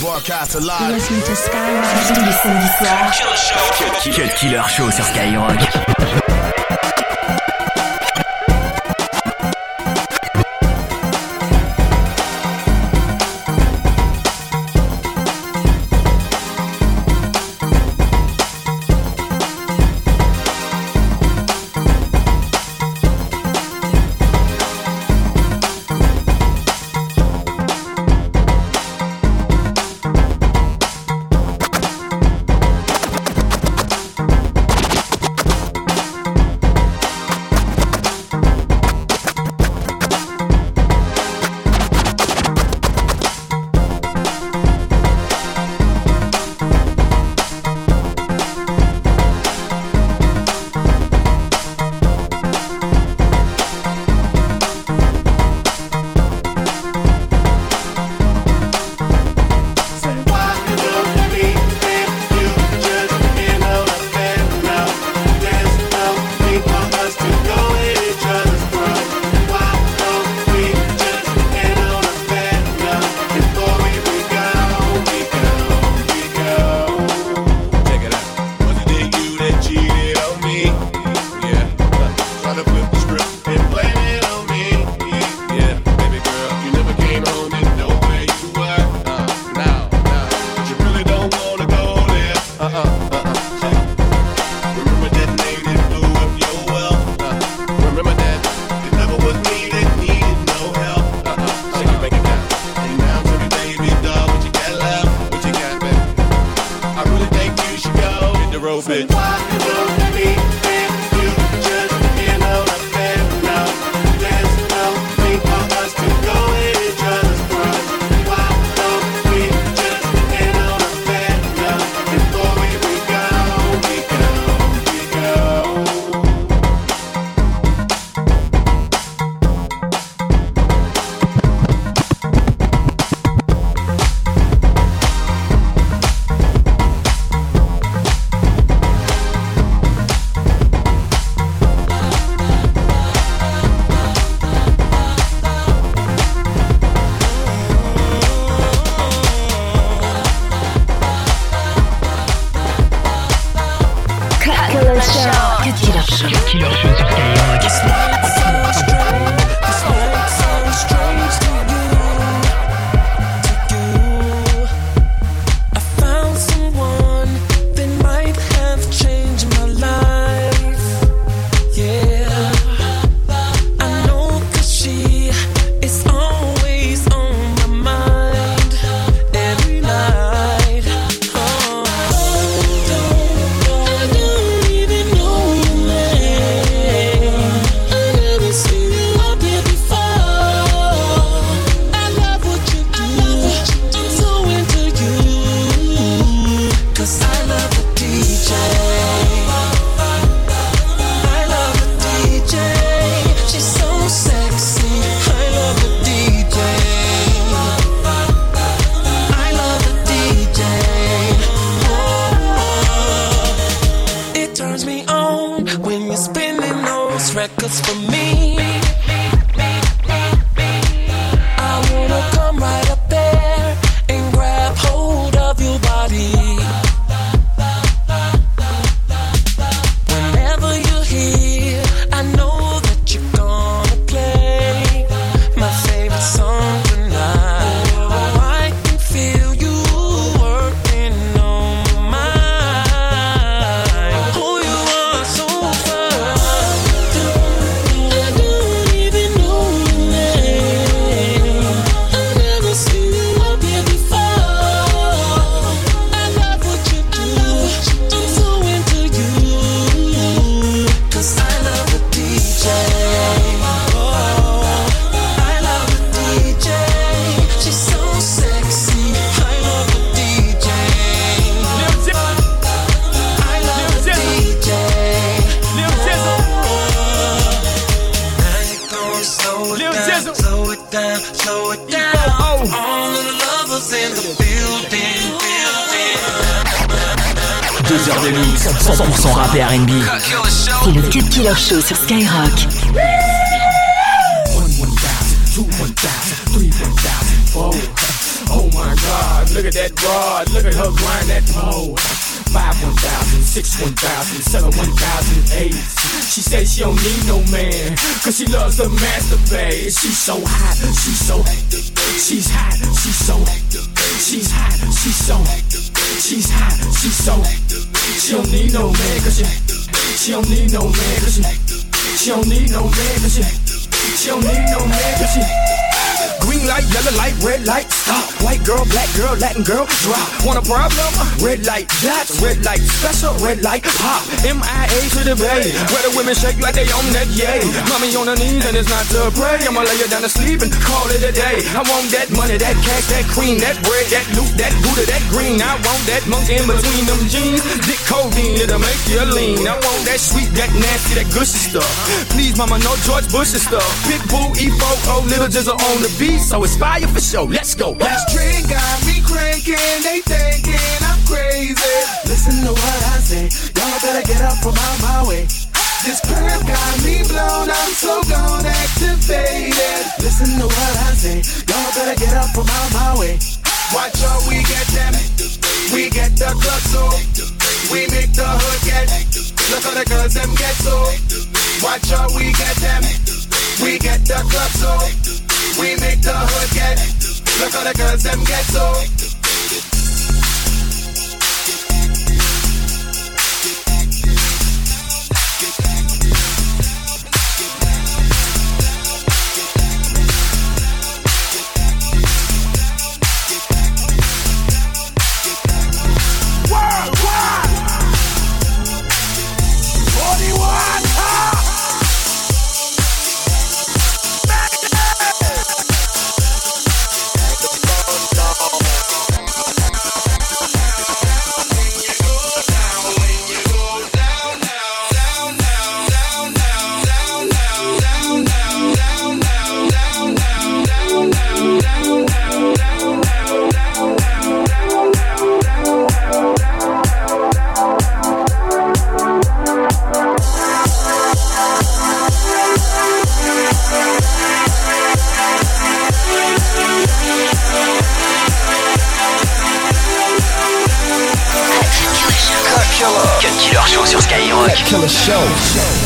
Broadcast alive. Listen to Skyrock. Tous les samedis soirs. Cut Killer Show sur Skyrock. Show sur Skyrock. Oh my my God, look at that rod, look at her grind that pole. Five one thousand, six one thousand, seven one thousand eight. She says she don't need no man, cause she loves to masturbate. She's so hot, she's so, she's hot, she's so, she's hot, she's so, she's hot, she's so. She don't need no man, cause she, she don't need no man, cause she, she don't need no man, cause she, she don't need no man, cause she. Green light, yellow light, red light, stop. White girl, black girl, Latin girl, drop. Want a problem? Red light, dots, red light, special, red light, pop. MIA to the bay. Where the women shake like they own that yay. Mommy on her knees and it's not to pray. I'ma lay her down to sleep and call it a day. I want that money, that cash, that cream, that bread, that loot, that Buddha, that green. I want that monkey in between them jeans. Dick codeine, it'll make you lean. I want that sweet, that nasty, that gushy stuff. Please, mama, no George Bush stuff. Pitbull, E4, little jizzle on the beat so it's fire for sure. Let's go. This drink got me cranking, they thinking I'm crazy. Listen to what I say, y'all better get up from out my way. This perp got me blown, I'm so gone activated. Listen to what I say, y'all better get up from out my way. Watch out, we get them, we get the club so, we make the hood get. Look how the girls them get so. Watch out, we get them, we get the club so. We make the hood get. Look how the girls them get so. Show.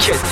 Sur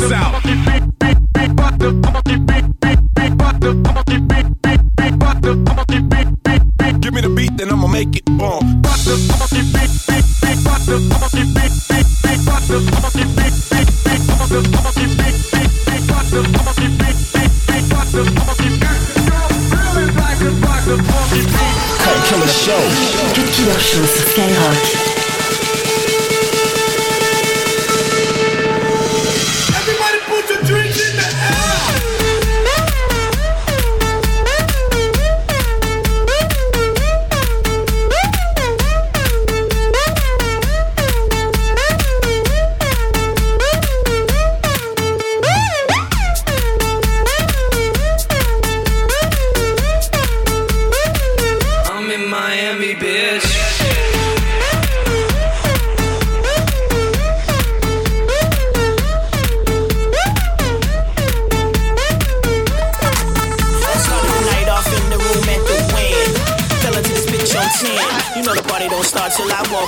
This out.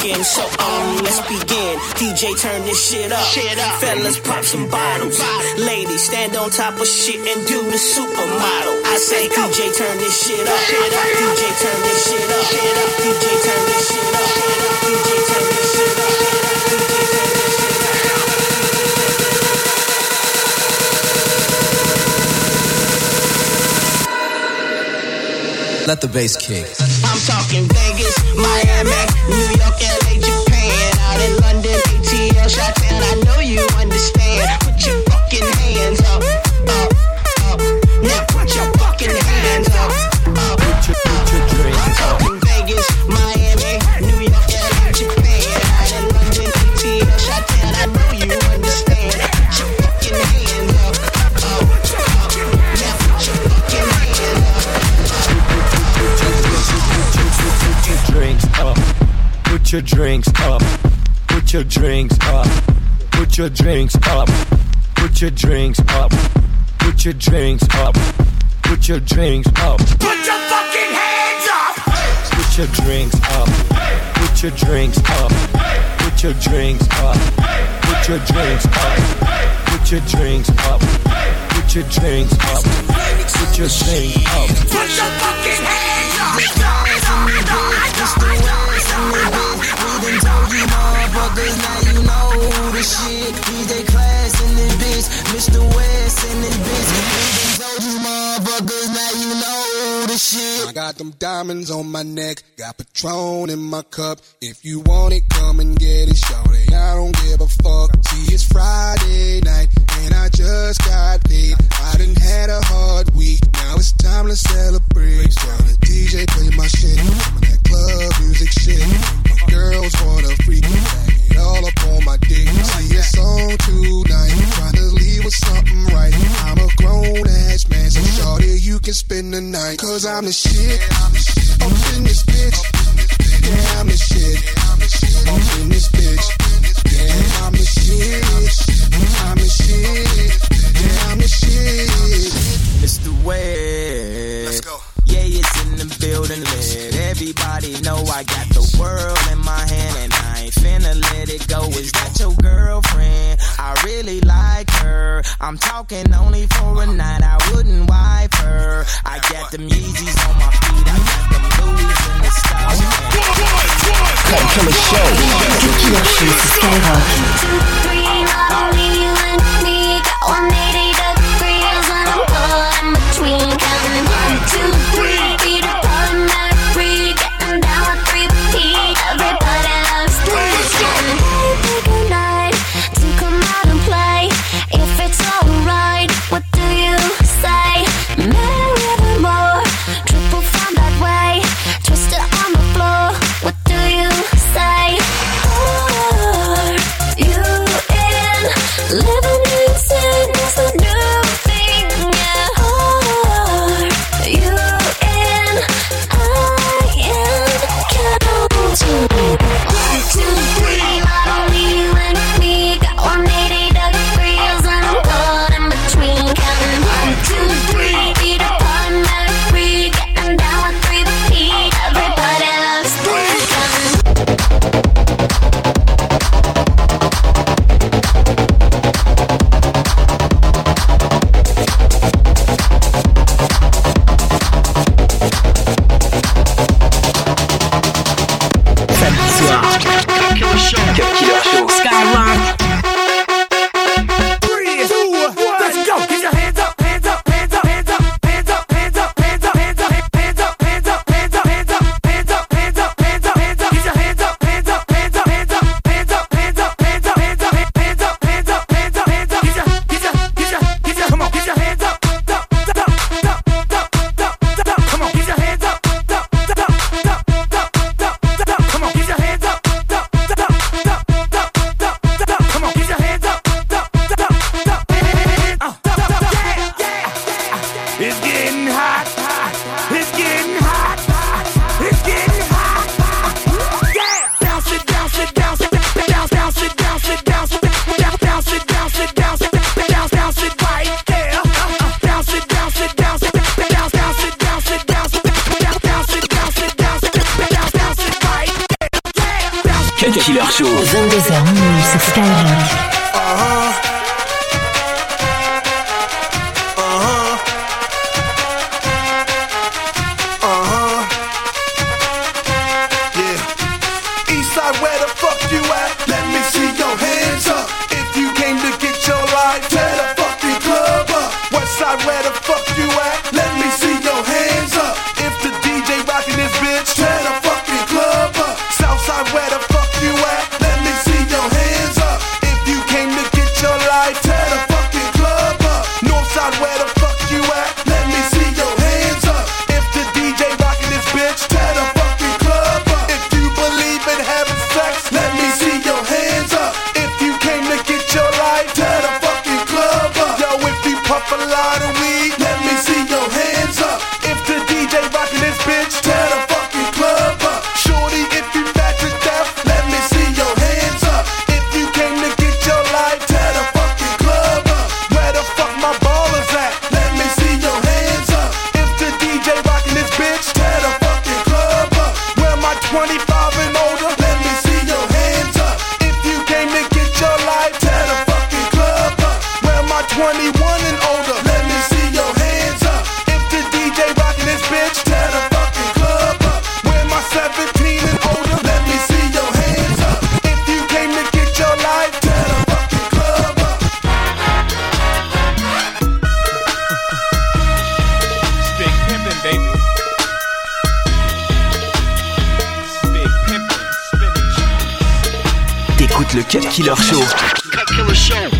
Till I walk in. So, um, let's begin. DJ, turn this shit up. Fellas, pop some bottles. Ladies, stand on top of shit and do the supermodel. I say, DJ, turn this shit up. DJ, turn this shit up. DJ, turn this shit up. DJ, turn this shit up. DJ, turn this shit up. Let the bass kick. I'm talking Vegas, Miami, Put your drinks up. Put your drinks up. Put your drinks up. Put your drinks up. Put your fucking hands up. Put your drinks up. Put your drinks up. Put your drinks up. Put your drinks up. Put your drinks up. Put your drinks up. Put your drinks up. Put your fucking hands up. motherfuckers, now you know Mr. West in this bitch. We done told you motherfuckers, now you know the shit. I got them diamonds on my neck, got Patron in my cup. If you want it, come and get it, shorty. I don't give a fuck. See, it's Friday night, and I just got paid. I done had a hard week, now it's time to celebrate. So the DJ play my shit, I'm in that club music shit. My girls wanna freak me, bag it all up on my dick. See, it's on tonight, trying to leave with something right. I'm a grown ass man, so shorty, you can spend the night. Cause I'm the shit, up in this I'm talking only for a night. I wouldn't wipe her. I got them Yeezys on my feet. I got them Louis in the style. Cut Killer Show. Cut Killer Show sur Skyrock. Killer Show. 22h minuit sur Skyrock. Killer Show. Cut Killer Show.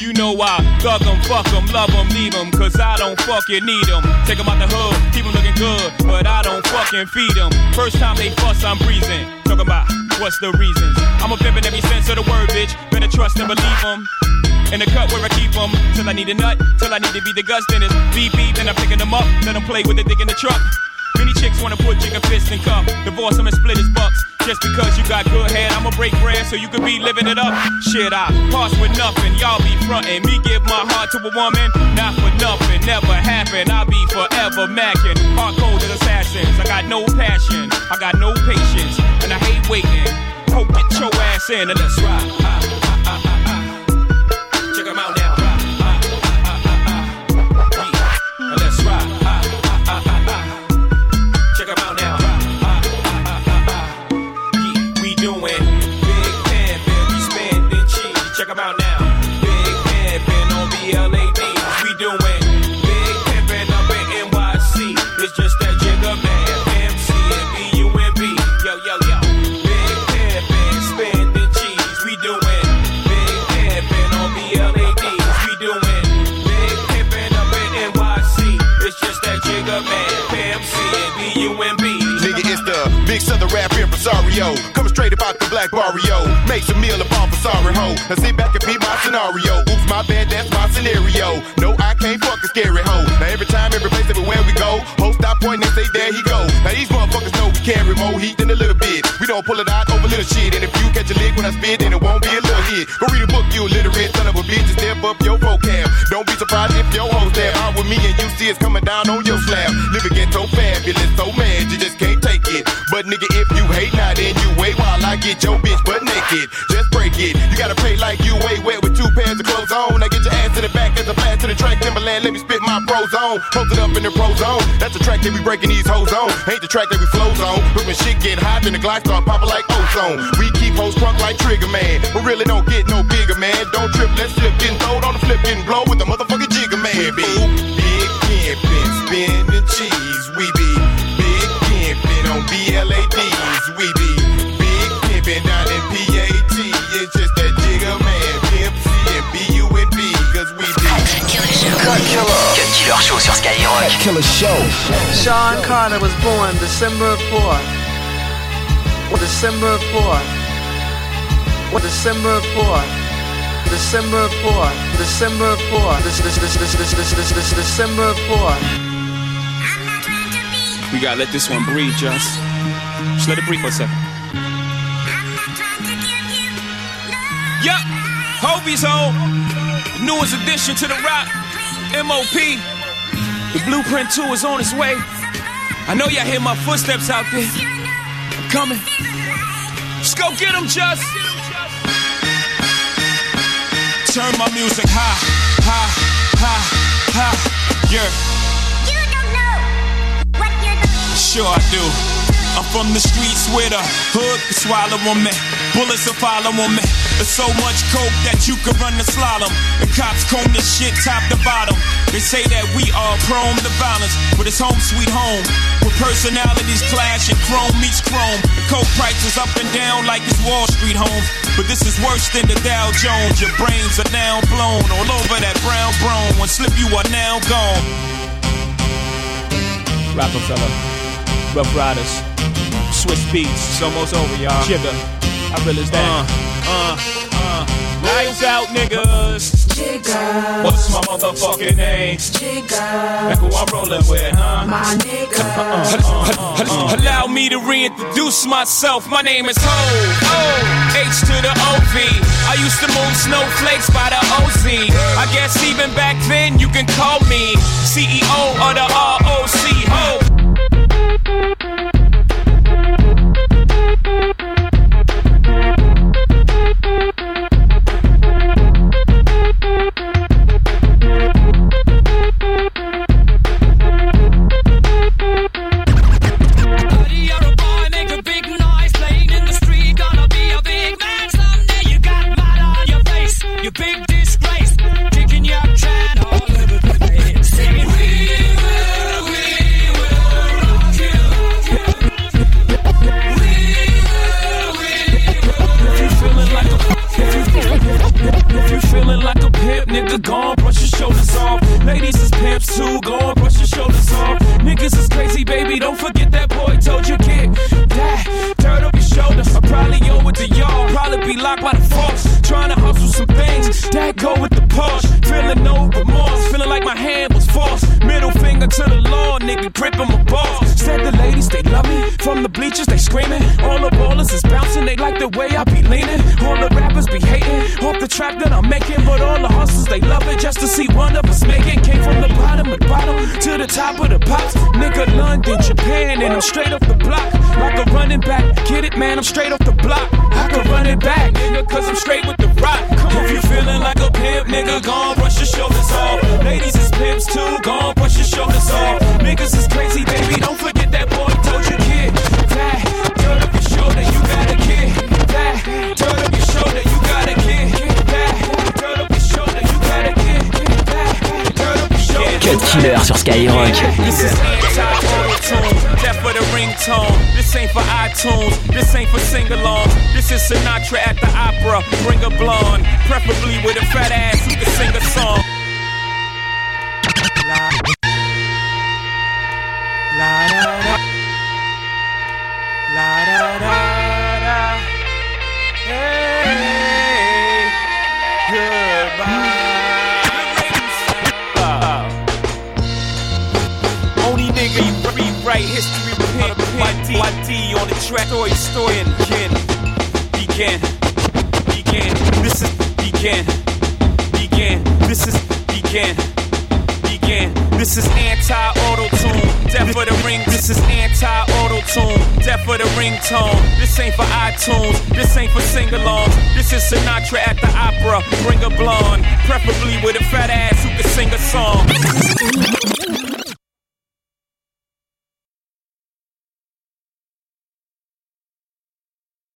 You know I thug 'em, fuck 'em, love 'em, leave 'em, cause I don't fucking need 'em. Take 'em out the hood, keep 'em looking good, but I don't fucking feed 'em. First time they fuss, I'm breezing. Talking about what's the reasons. I'm a pimp in every sense of the word, bitch. Better trust and believe 'em. In the cut where I keep 'em, till I need a nut, till I need to be the guts, it's beep beep, then I'm picking 'em up, let 'em play with the dick in the truck. Many chicks wanna put jigger fist in cup, divorce 'em and split his bucks. Just because you got good head, I'ma break bread so you could be living it up. Shit, I pass with nothing, y'all be frontin'. Me give my heart to a woman, not for nothing, never happen. I'll be forever macking. Hard as assassins, I got no passion, I got no patience, and I hate waiting. Ho, get your ass in and let's ride. Black barrio. Makes a meal of all sorry hoe. Now sit back and be my scenario. Oops, my bad, that's my scenario. No, I can't fuck a scary hoe. Now every time, every place, everywhere we go, hoes stop pointing and say, there he go. Now these motherfuckers know we carry more heat than a little bit. We don't pull it out over little shit. And if you catch a lick when I spit, then it won't be a little hit. Go read a book, you illiterate son of a bitch, and step up your vocab. Don't be surprised if your hoes there out with me and you see it's coming down on your slab. Living ghetto fabulous, so mad you just can't take it. But nigga, if you hate now, then I get your bitch butt naked. Just break it. You gotta pay like you way wet with two pairs of clothes on. Now get your ass to the back as a blast to the track. Timbaland, let me spit my pros on. it up in the pro zone. That's the track that we breaking these hoes on. Ain't the track that we flows on. But when shit get hot, then the glide start popping like ozone. We keep hoes crunk like Trigger Man. But really don't get no bigger, man. Don't trip, let's slip. Getting throwed on the flip, getting blow with the motherfucking Jigga man. Big, big pimpin', spinning cheese. We be big pimpin' on BLADs. We be Killer Show sur Skyrock. Killer Show. Sean Carter was born December 4th. December 4th. December 4th. December 4th. December 4th. This, this, this, this, this, this, this, this, December 4th. We gotta let this one breathe, just. Just let it breathe for a second. Yeah. Hobie's home. Newest addition to the rock. MOP. The blueprint 2 is on its way. I know y'all hear my footsteps out there. I'm coming. Let's go get them, just. Turn my music high, high, high, high. Yeah. You don't know what you're doing. Sure I do. I'm from the streets where the hood can swallow on me. Bullets will follow on me. There's so much coke that you could run the slalom. The cops comb this shit top to bottom. They say that we are prone to violence, but it's home sweet home. Where personalities clash and chrome meets chrome. The coke prices up and down like it's Wall Street homes. But this is worse than the Dow Jones. Your brains are now blown all over that brown brown. One slip, you are now gone. Rockefeller, Rough Riders, Swizz Beatz, it's almost over, y'all. Jigga, how real is that? Uh, uh, uh. Lights out, niggas. Jigga, What's my motherfucking name? Jigga, Like who I'm rolling with, huh? my nigga. Uh, uh, uh, Allow me to reintroduce myself. My name is Ho. O. H to the OV. I used to move snowflakes by the OZ. I guess even back then you can call me CEO of the ROC. Ho. Trap that I'm making. But all the hustlers, they love it just to see one of us make it. Came from the bottom of the bottom to the top of the pops. Nigga, London, Japan, and I'm straight off the block. Like a running back. Get it, man, I'm straight off the block. I can run it back, nigga, cause I'm straight with the rock. Come if you feeling like a pimp, nigga, go on, brush your shoulders off. Ladies is pimps too, go on, brush your shoulders off. Niggas is crazy, baby, don't Killer sur Skyrock. This is anti-auto-tune, that for the ringtone. This ain't for iTunes, this ain't for sing-alongs. This is Sinatra at the opera. Bring a blonde, preferably with a fat ass who can sing a song. Rewrite history repent. My D, my D on the track. Story, story, and begin, begin, begin. This is begin, begin. This is begin, begin. This is anti-auto-tune. Death for the ring. This is anti-auto-tune. Death for the ringtone. This ain't for iTunes. This ain't for sing-alongs. This is Sinatra at the opera. Bring a blonde, preferably with a fat ass who can sing a song.